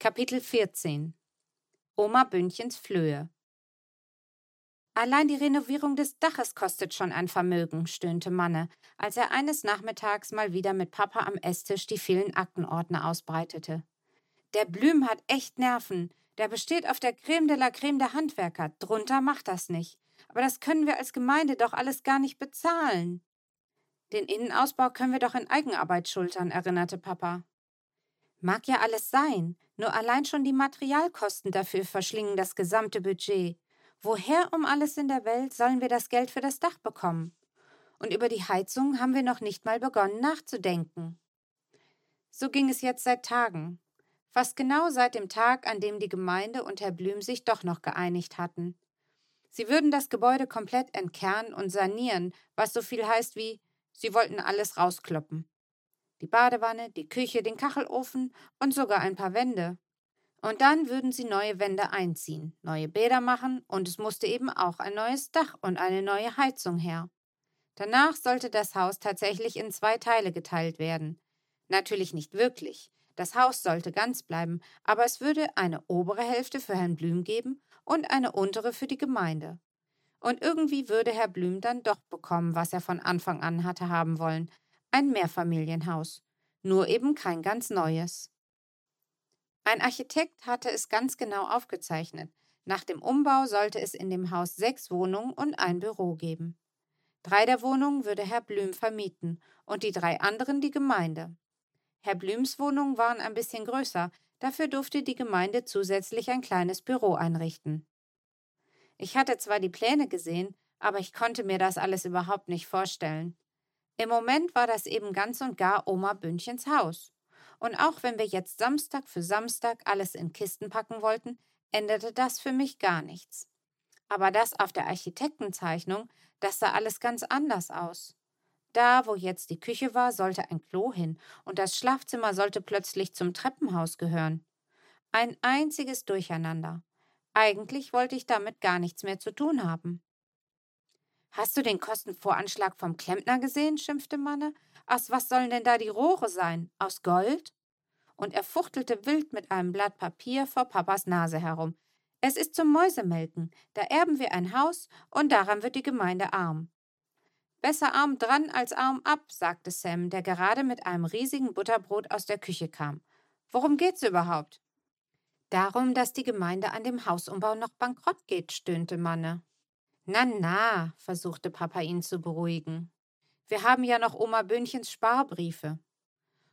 Kapitel 14 Oma Bündchens Flöhe Allein die Renovierung des Daches kostet schon ein Vermögen, stöhnte Manne, als er eines Nachmittags mal wieder mit Papa am Esstisch die vielen Aktenordner ausbreitete. Der Blüm hat echt Nerven. Der besteht auf der Creme de la Creme der Handwerker. Drunter macht das nicht. Aber das können wir als Gemeinde doch alles gar nicht bezahlen. Den Innenausbau können wir doch in Eigenarbeit schultern, erinnerte Papa. Mag ja alles sein, nur allein schon die Materialkosten dafür verschlingen das gesamte Budget. Woher um alles in der Welt sollen wir das Geld für das Dach bekommen? Und über die Heizung haben wir noch nicht mal begonnen nachzudenken. So ging es jetzt seit Tagen. Fast genau seit dem Tag, an dem die Gemeinde und Herr Blüm sich doch noch geeinigt hatten. Sie würden das Gebäude komplett entkernen und sanieren, was so viel heißt wie, sie wollten alles rauskloppen. Die Badewanne, die Küche, den Kachelofen und sogar ein paar Wände. Und dann würden sie neue Wände einziehen, neue Bäder machen und es musste eben auch ein neues Dach und eine neue Heizung her. Danach sollte das Haus tatsächlich in zwei Teile geteilt werden. Natürlich nicht wirklich. Das Haus sollte ganz bleiben, aber es würde eine obere Hälfte für Herrn Blüm geben und eine untere für die Gemeinde. Und irgendwie würde Herr Blüm dann doch bekommen, was er von Anfang an hatte haben wollen, ein Mehrfamilienhaus, nur eben kein ganz neues. Ein Architekt hatte es ganz genau aufgezeichnet. Nach dem Umbau sollte es in dem Haus sechs Wohnungen und ein Büro geben. Drei der Wohnungen würde Herr Blüm vermieten und die drei anderen die Gemeinde. Herr Blüms Wohnungen waren ein bisschen größer, dafür durfte die Gemeinde zusätzlich ein kleines Büro einrichten. Ich hatte zwar die Pläne gesehen, aber ich konnte mir das alles überhaupt nicht vorstellen. Im Moment war das eben ganz und gar Oma Bündchens Haus. Und auch wenn wir jetzt Samstag für Samstag alles in Kisten packen wollten, änderte das für mich gar nichts. Aber das auf der Architektenzeichnung, das sah alles ganz anders aus. Da, wo jetzt die Küche war, sollte ein Klo hin, und das Schlafzimmer sollte plötzlich zum Treppenhaus gehören. Ein einziges Durcheinander. Eigentlich wollte ich damit gar nichts mehr zu tun haben. Hast du den Kostenvoranschlag vom Klempner gesehen? schimpfte Manne. Aus was sollen denn da die Rohre sein? Aus Gold? Und er fuchtelte wild mit einem Blatt Papier vor Papas Nase herum. Es ist zum Mäusemelken. Da erben wir ein Haus und daran wird die Gemeinde arm. Besser arm dran als arm ab, sagte Sam, der gerade mit einem riesigen Butterbrot aus der Küche kam. Worum geht's überhaupt? Darum, dass die Gemeinde an dem Hausumbau noch bankrott geht, stöhnte Manne. Na, na, versuchte Papa ihn zu beruhigen. Wir haben ja noch Oma Böhnchens Sparbriefe.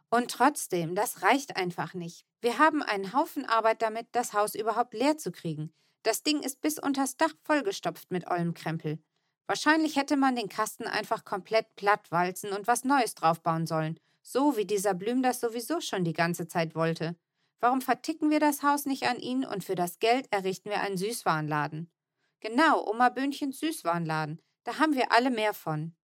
Und trotzdem, das reicht einfach nicht. Wir haben einen Haufen Arbeit damit, das Haus überhaupt leer zu kriegen. Das Ding ist bis unters Dach vollgestopft mit ollem Krempel. Wahrscheinlich hätte man den Kasten einfach komplett platt walzen und was Neues draufbauen sollen, so wie dieser Blüm das sowieso schon die ganze Zeit wollte. Warum verticken wir das Haus nicht an ihn und für das Geld errichten wir einen Süßwarenladen? Genau, Oma Böhnchens Süßwarenladen. Da haben wir alle mehr von.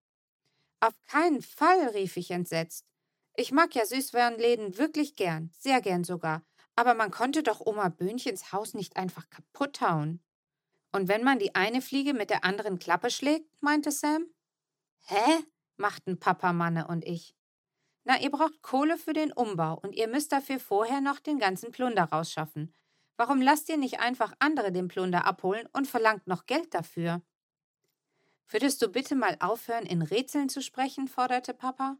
Auf keinen Fall, rief ich entsetzt. Ich mag ja Süßwarenläden wirklich gern, sehr gern sogar, aber man konnte doch Oma Böhnchens Haus nicht einfach kaputt hauen. Und wenn man die eine Fliege mit der anderen Klappe schlägt, meinte Sam. Hä? machten Papa Manne und ich. Na, ihr braucht Kohle für den Umbau und ihr müsst dafür vorher noch den ganzen Plunder rausschaffen. Warum lasst ihr nicht einfach andere den Plunder abholen und verlangt noch Geld dafür? Würdest du bitte mal aufhören, in Rätseln zu sprechen? forderte Papa.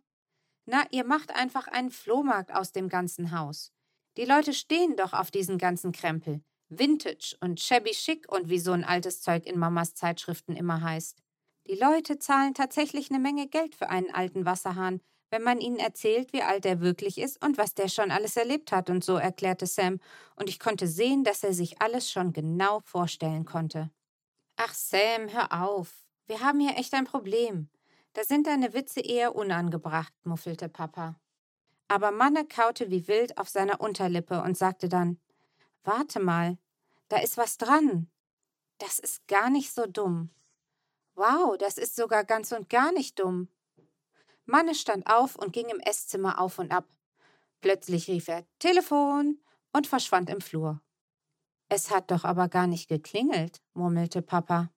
Na, ihr macht einfach einen Flohmarkt aus dem ganzen Haus. Die Leute stehen doch auf diesen ganzen Krempel. Vintage und shabby chic und wie so ein altes Zeug in Mamas Zeitschriften immer heißt. Die Leute zahlen tatsächlich eine Menge Geld für einen alten Wasserhahn, wenn man ihnen erzählt, wie alt er wirklich ist und was der schon alles erlebt hat und so, erklärte Sam, und ich konnte sehen, dass er sich alles schon genau vorstellen konnte. Ach, Sam, hör auf. Wir haben hier echt ein Problem. Da sind deine Witze eher unangebracht, muffelte Papa. Aber Manne kaute wie wild auf seiner Unterlippe und sagte dann: Warte mal, da ist was dran. Das ist gar nicht so dumm. Wow, das ist sogar ganz und gar nicht dumm. Manne stand auf und ging im Esszimmer auf und ab. Plötzlich rief er Telefon und verschwand im Flur. Es hat doch aber gar nicht geklingelt, murmelte Papa.